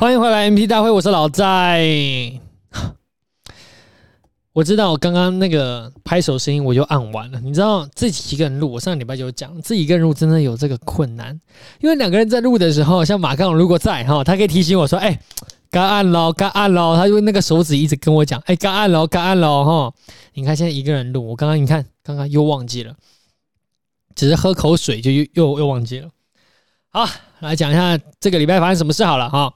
欢迎回来，MP 大会，我是老在。我知道我刚刚那个拍手声音我就按完了。你知道自己一个人录，我上个礼拜就讲自己一个人录真的有这个困难，因为两个人在录的时候，像马刚如果在哈，他可以提醒我说：“哎，该按喽，该按喽。”他就那个手指一直跟我讲：“哎，该按喽，该按喽。”哈，你看现在一个人录，我刚刚你看刚刚又忘记了，只是喝口水就又又又忘记了。好，来讲一下这个礼拜发生什么事好了哈。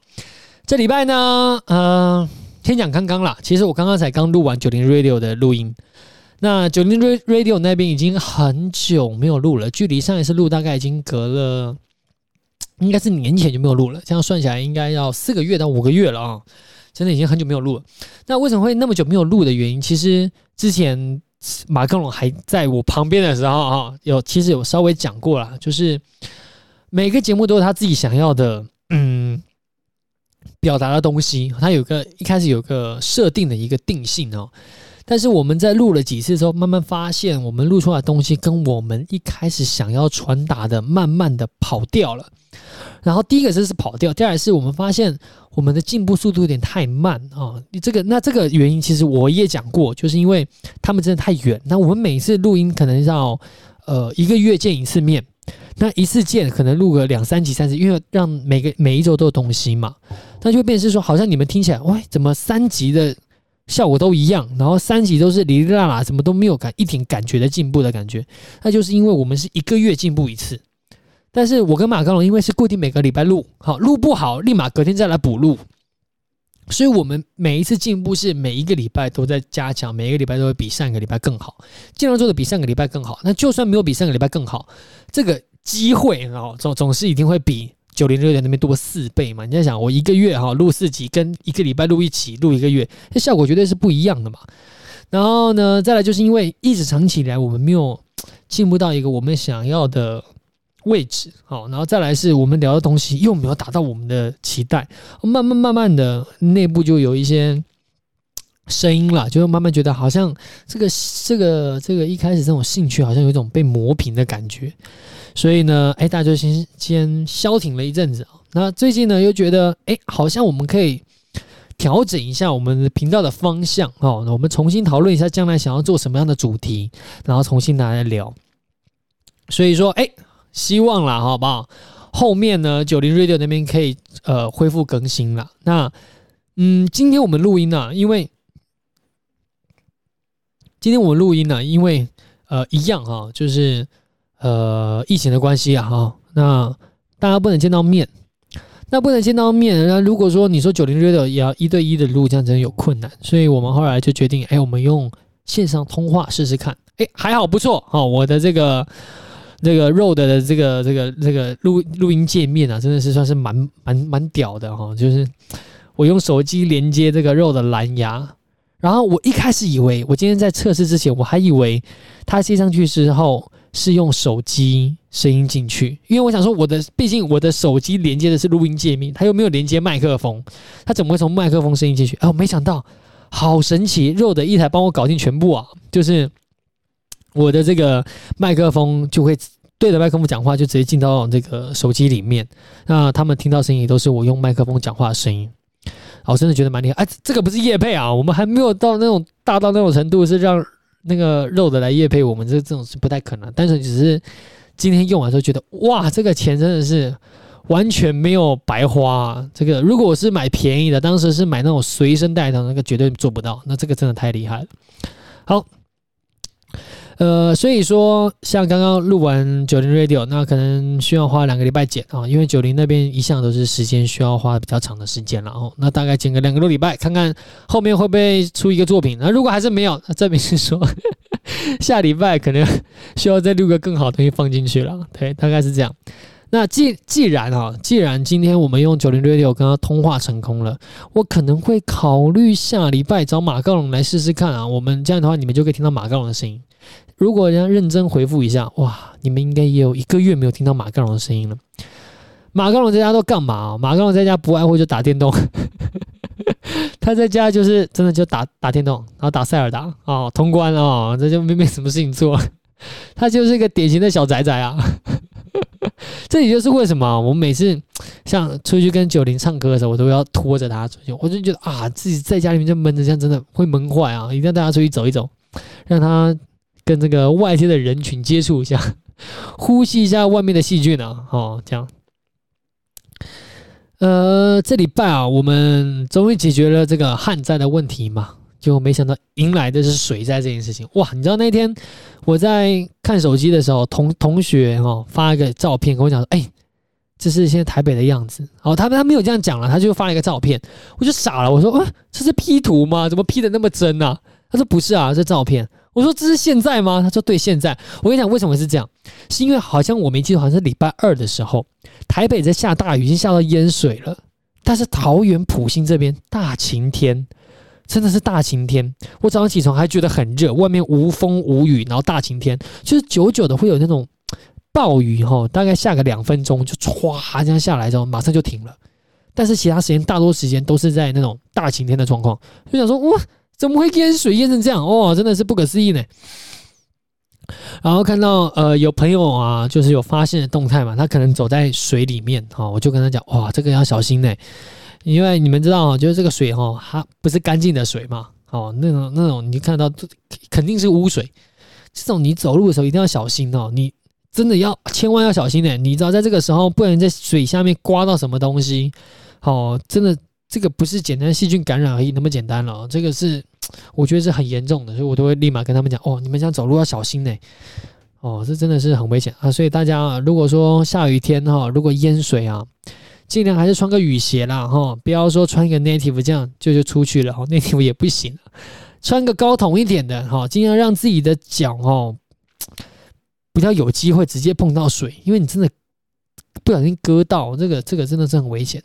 这礼拜呢，呃，先讲刚刚啦。其实我刚刚才刚录完九零 Radio 的录音，那九零 Radio 那边已经很久没有录了，距离上一次录大概已经隔了，应该是年前就没有录了。这样算起来，应该要四个月到五个月了啊，真的已经很久没有录了。那为什么会那么久没有录的原因？其实之前马克龙还在我旁边的时候啊，有其实有稍微讲过了，就是每个节目都有他自己想要的，嗯。表达的东西，它有个一开始有个设定的一个定性哦，但是我们在录了几次之后，慢慢发现我们录出来的东西跟我们一开始想要传达的，慢慢的跑掉了。然后第一个是是跑掉，第二是我们发现我们的进步速度有点太慢啊。你这个那这个原因其实我也讲过，就是因为他们真的太远。那我们每次录音可能要呃一个月见一次面。那一次见可能录个两三集、三集，因为让每个每一周都有东西嘛，那就会变成是说，好像你们听起来，喂，怎么三集的效果都一样，然后三集都是哩哩啦啦，怎么都没有感一点感觉的进步的感觉？那就是因为我们是一个月进步一次，但是我跟马刚龙因为是固定每个礼拜录，好录不好立马隔天再来补录，所以我们每一次进步是每一个礼拜都在加强，每一个礼拜都会比上一个礼拜更好，尽量做的比上个礼拜更好。那就算没有比上个礼拜更好，这个。机会哦，总总是一定会比九零六点那边多四倍嘛。你在想，我一个月哈录四集，跟一个礼拜录一集录一个月，这效果绝对是不一样的嘛。然后呢，再来就是因为一直长期以来我们没有进步到一个我们想要的位置，好，然后再来是我们聊的东西又没有达到我们的期待，慢慢慢慢的内部就有一些声音了，就慢慢觉得好像这个这个这个一开始这种兴趣好像有一种被磨平的感觉。所以呢，哎，大家就先先消停了一阵子啊。那最近呢，又觉得，哎，好像我们可以调整一下我们的频道的方向哦。那我们重新讨论一下将来想要做什么样的主题，然后重新拿来聊。所以说，哎，希望啦，好不好？后面呢，九零 Radio 那边可以呃恢复更新了。那嗯，今天我们录音呢，因为今天我们录音呢，因为呃一样哈，就是。呃，疫情的关系啊，哈，那大家不能见到面，那不能见到面。那如果说你说九零 Radio 也要一对一的录，这样真的有困难，所以我们后来就决定，哎，我们用线上通话试试看。哎，还好不错哈，我的这个这个 r o d 的这个这个这个录录音界面啊，真的是算是蛮蛮蛮屌的哈。就是我用手机连接这个 r o d 蓝牙，然后我一开始以为，我今天在测试之前，我还以为它接上去之后。是用手机声音进去，因为我想说，我的毕竟我的手机连接的是录音界面，它又没有连接麦克风，它怎么会从麦克风声音进去？哦，没想到，好神奇 r o d 一台帮我搞定全部啊！就是我的这个麦克风就会对着麦克风讲话，就直接进到这个手机里面，那他们听到声音都是我用麦克风讲话的声音。我真的觉得蛮厉害，哎，这个不是叶配啊，我们还没有到那种大到那种程度，是让。那个肉的来叶配我们这这种是不太可能，但是只是今天用完之后觉得哇，这个钱真的是完全没有白花。这个如果我是买便宜的，当时是买那种随身带的，那个绝对做不到。那这个真的太厉害了。好。呃，所以说，像刚刚录完九零 Radio，那可能需要花两个礼拜剪啊，因为九零那边一向都是时间需要花比较长的时间了哦。那大概剪个两个多礼拜，看看后面会不会出一个作品。那如果还是没有，那证明是说 下礼拜可能需要再录个更好的东西放进去了。对，大概是这样。那既既然啊，既然今天我们用九零 Radio 跟他通话成功了，我可能会考虑下礼拜找马高龙来试试看啊。我们这样的话，你们就可以听到马高龙的声音。如果人家认真回复一下，哇，你们应该也有一个月没有听到马刚龙的声音了。马刚龙在家都干嘛？马刚龙在家不外乎就打电动，他在家就是真的就打打电动，然后打塞尔达哦，通关哦，这就没没什么事情做。他就是一个典型的小宅宅啊。这也就是为什么我每次像出去跟九零唱歌的时候，我都要拖着他出去。我就觉得啊，自己在家里面就闷着，这样真的会闷坏啊！一定要带他出去走一走，让他跟这个外界的人群接触一下，呼吸一下外面的细菌啊！哦，这样。呃，这礼拜啊，我们终于解决了这个旱灾的问题嘛。就没想到迎来的是水灾这件事情哇！你知道那天我在看手机的时候，同同学哦发一个照片跟我讲说：“哎，这是现在台北的样子。”哦，他他没有这样讲了，他就发了一个照片，我就傻了，我说：“啊，这是 P 图吗？怎么 P 的那么真啊？”他说：“不是啊，这照片。”我说：“这是现在吗？”他说：“对，现在。”我跟你讲，为什么是这样？是因为好像我没记错，好像是礼拜二的时候，台北在下大雨，已经下到淹水了，但是桃园埔心这边大晴天。真的是大晴天，我早上起床还觉得很热，外面无风无雨，然后大晴天，就是久久的会有那种暴雨哈，大概下个两分钟就唰这样下来之后马上就停了，但是其他时间大多时间都是在那种大晴天的状况，就想说哇，怎么会淹水淹成这样？哇，真的是不可思议呢。然后看到呃有朋友啊，就是有发现的动态嘛，他可能走在水里面哈，我就跟他讲哇，这个要小心呢。因为你们知道，就是这个水哈，它不是干净的水嘛，哦，那种那种你看到肯定是污水，这种你走路的时候一定要小心哦，你真的要千万要小心呢，你知道在这个时候不能在水下面刮到什么东西，哦，真的这个不是简单细菌感染而已那么简单了，这个是 我觉得是很严重的，所以我都会立马跟他们讲，哦，你们这样走路要小心呢，哦，这真的是很危险啊，所以大家如果说下雨天哈，如果淹水啊。尽量还是穿个雨鞋啦，哈，不要说穿一个 native 这样就就出去了，哈，native 也不行，穿个高筒一点的，哈，尽量让自己的脚哦，比较有机会直接碰到水，因为你真的不小心割到这个，这个真的是很危险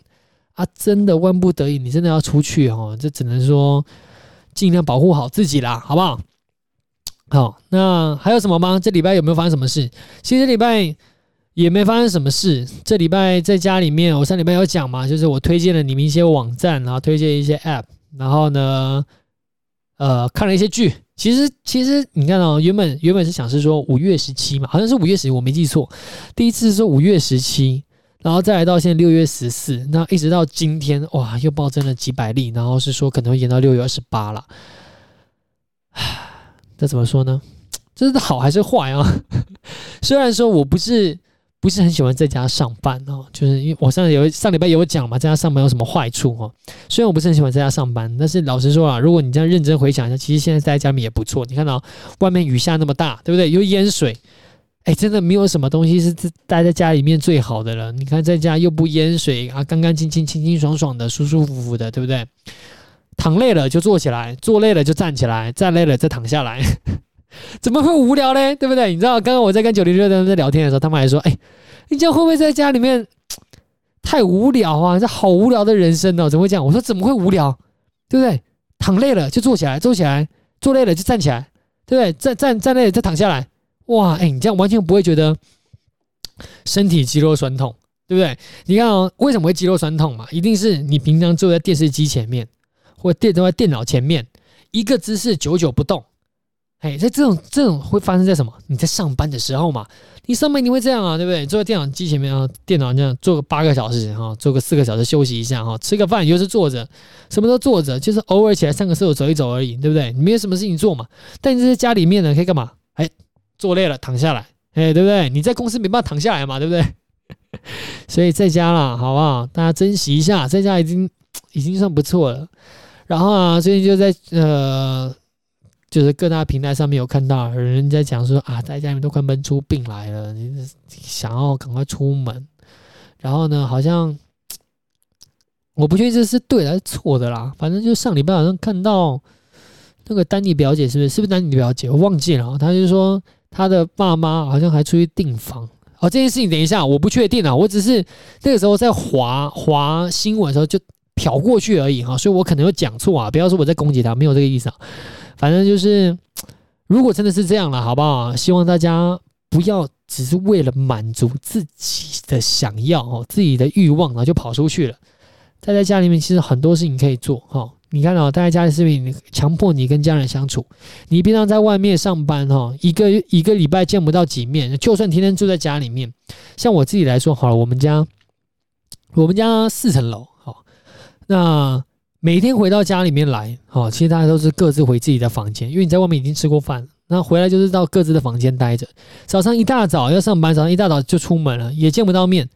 啊！真的万不得已，你真的要出去哦，这只能说尽量保护好自己啦，好不好？好，那还有什么吗？这礼拜有没有发生什么事？其实礼拜。也没发生什么事。这礼拜在家里面，我上礼拜有讲嘛，就是我推荐了你们一些网站，然后推荐一些 App，然后呢，呃，看了一些剧。其实，其实你看哦，原本原本是想是说五月十七嘛，好像是五月十七，我没记错。第一次是说五月十七，然后再来到现在六月十四，那一直到今天，哇，又暴增了几百例，然后是说可能会延到六月二十八了。唉，这怎么说呢？这是好还是坏啊？虽然说我不是。不是很喜欢在家上班哦，就是因为我上有上礼拜有讲嘛，在家上班有什么坏处哦？虽然我不是很喜欢在家上班，但是老实说啊，如果你这样认真回想一下，其实现在在家里面也不错。你看到外面雨下那么大，对不对？又淹水，哎，真的没有什么东西是待在家里面最好的了。你看在家又不淹水啊，干干净净、清清爽爽的、舒舒服服的，对不对？躺累了就坐起来，坐累了就站起来，站累了再躺下来。怎么会无聊嘞？对不对？你知道刚刚我在跟九零六的人在聊天的时候，他们还说：“哎，你这样会不会在家里面太无聊啊？这好无聊的人生哦，怎么会这样？”我说：“怎么会无聊？对不对？躺累了就坐起来，坐起来；坐累了就站起来，对不对？站站站累了再躺下来。哇，哎，你这样完全不会觉得身体肌肉酸痛，对不对？你看哦，为什么会肌肉酸痛嘛？一定是你平常坐在电视机前面，或电坐在电脑前面，一个姿势久久不动。”哎，在这种这种会发生在什么？你在上班的时候嘛，你上班你会这样啊，对不对？坐在电脑机前面啊，电脑这样坐个八个小时哈，坐个四个小时休息一下哈，吃个饭又是坐着，什么都坐着，就是偶尔起来上个厕所走一走而已，对不对？你没有什么事情做嘛。但你在家里面呢，可以干嘛？哎，坐累了躺下来，哎，对不对？你在公司没办法躺下来嘛，对不对？所以在家啦，好不好？大家珍惜一下，在家已经 已经算不错了。然后啊，最近就在呃。就是各大平台上面有看到有人在讲说啊，在家里面都快闷出病来了，你想要赶快出门，然后呢，好像 我不确定这是对还是错的啦。反正就上礼拜好像看到那个丹尼表姐，是不是？是不是丹尼表姐？我忘记了。他就说他的爸妈好像还出去订房。哦，这件事情等一下，我不确定啊。我只是那个时候在划划新闻的时候就瞟过去而已哈，所以我可能有讲错啊。不要说我在攻击他，没有这个意思啊。反正就是，如果真的是这样了，好不好？希望大家不要只是为了满足自己的想要哦，自己的欲望，然后就跑出去了。待在家里面，其实很多事情可以做哈。你看哦，大家家里是不是强迫你跟家人相处？你平常在外面上班哈，一个一个礼拜见不到几面，就算天天住在家里面，像我自己来说好了，我们家我们家四层楼，好，那每天回到家里面来，好，其实大家都是各自回自己的房间，因为你在外面已经吃过饭，那回来就是到各自的房间待着。早上一大早要上班，早上一大早就出门了，也见不到面。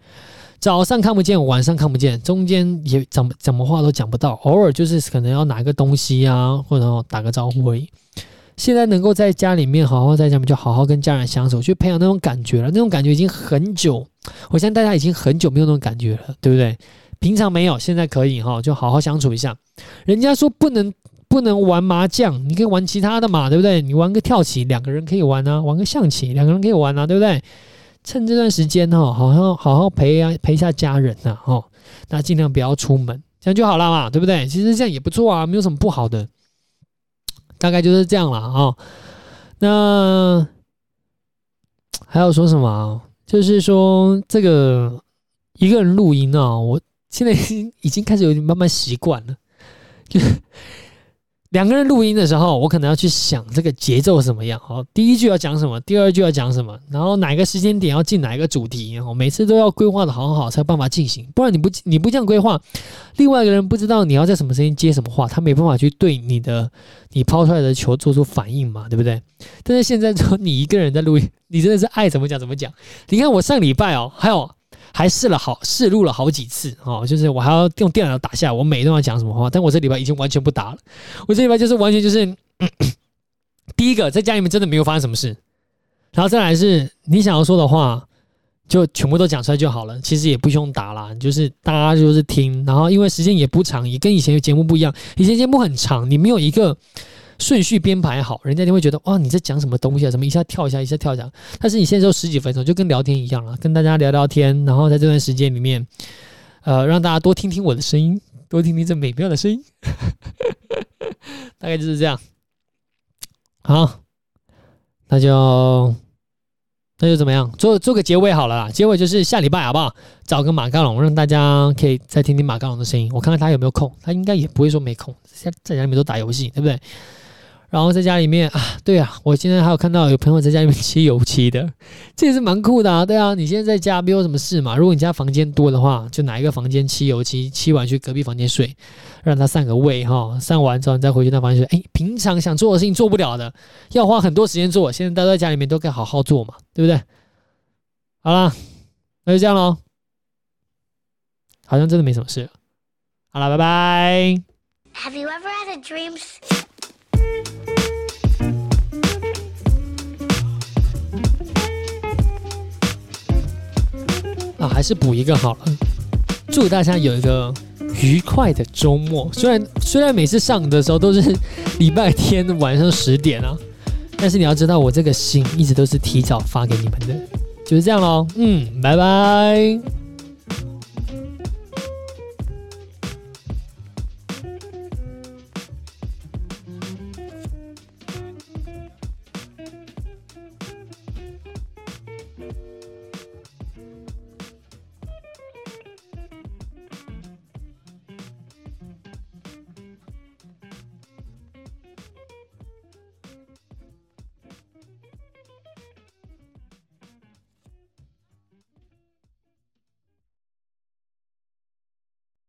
早上看不见，晚上看不见，中间也怎么怎么话都讲不到，偶尔就是可能要拿个东西啊，或者打个招呼而已。现在能够在家里面好好在家里面，就好好跟家人相处，去培养那种感觉了。那种感觉已经很久，我相信大家已经很久没有那种感觉了，对不对？平常没有，现在可以哈，就好好相处一下。人家说不能不能玩麻将，你可以玩其他的嘛，对不对？你玩个跳棋，两个人可以玩啊；玩个象棋，两个人可以玩啊，对不对？趁这段时间哈，好好好好陪啊陪一下家人呐，哈，那尽量不要出门，这样就好了嘛，对不对？其实这样也不错啊，没有什么不好的，大概就是这样了啊。那还有说什么？就是说这个一个人录音啊，我现在已经已经开始有点慢慢习惯了，就。两个人录音的时候，我可能要去想这个节奏怎么样。好，第一句要讲什么，第二句要讲什么，然后哪个时间点要进哪一个主题，我每次都要规划的好好才有办法进行。不然你不你不这样规划，另外一个人不知道你要在什么时间接什么话，他没办法去对你的你抛出来的球做出反应嘛，对不对？但是现在说你一个人在录音，你真的是爱怎么讲怎么讲。你看我上礼拜哦，还有。还试了好试录了好几次哦，就是我还要用电脑打下我每一段要讲什么话，但我这礼拜已经完全不打了。我这礼拜就是完全就是，第一个在家里面真的没有发生什么事，然后再来是你想要说的话就全部都讲出来就好了，其实也不用打啦，就是大家就是听，然后因为时间也不长，也跟以前的节目不一样，以前节目很长，你没有一个。顺序编排好，人家就会觉得哇，你在讲什么东西啊？怎么一下跳一下，一下跳一下？但是你现在就十几分钟，就跟聊天一样了，跟大家聊聊天，然后在这段时间里面，呃，让大家多听听我的声音，多听听这美妙的声音，大概就是这样。好，那就那就怎么样？做做个结尾好了啦，结尾就是下礼拜好不好？找个马刚龙，让大家可以再听听马刚龙的声音。我看看他有没有空，他应该也不会说没空，在在家里面都打游戏，对不对？然后在家里面啊，对啊，我现在还有看到有朋友在家里面漆油漆的，这也是蛮酷的啊。对啊，你现在在家没有什么事嘛？如果你家房间多的话，就哪一个房间漆油漆，漆完去隔壁房间睡，让它散个味哈。散完之后你再回去那房间睡。哎，平常想做的事情做不了的，要花很多时间做，现在待在家里面都可以好好做嘛，对不对？好啦，那就这样喽。好像真的没什么事。好了，拜拜。Have you ever had a dream? 是补一个好了。祝大家有一个愉快的周末。虽然虽然每次上的时候都是礼拜天晚上十点啊，但是你要知道，我这个信一直都是提早发给你们的。就是这样喽。嗯，拜拜。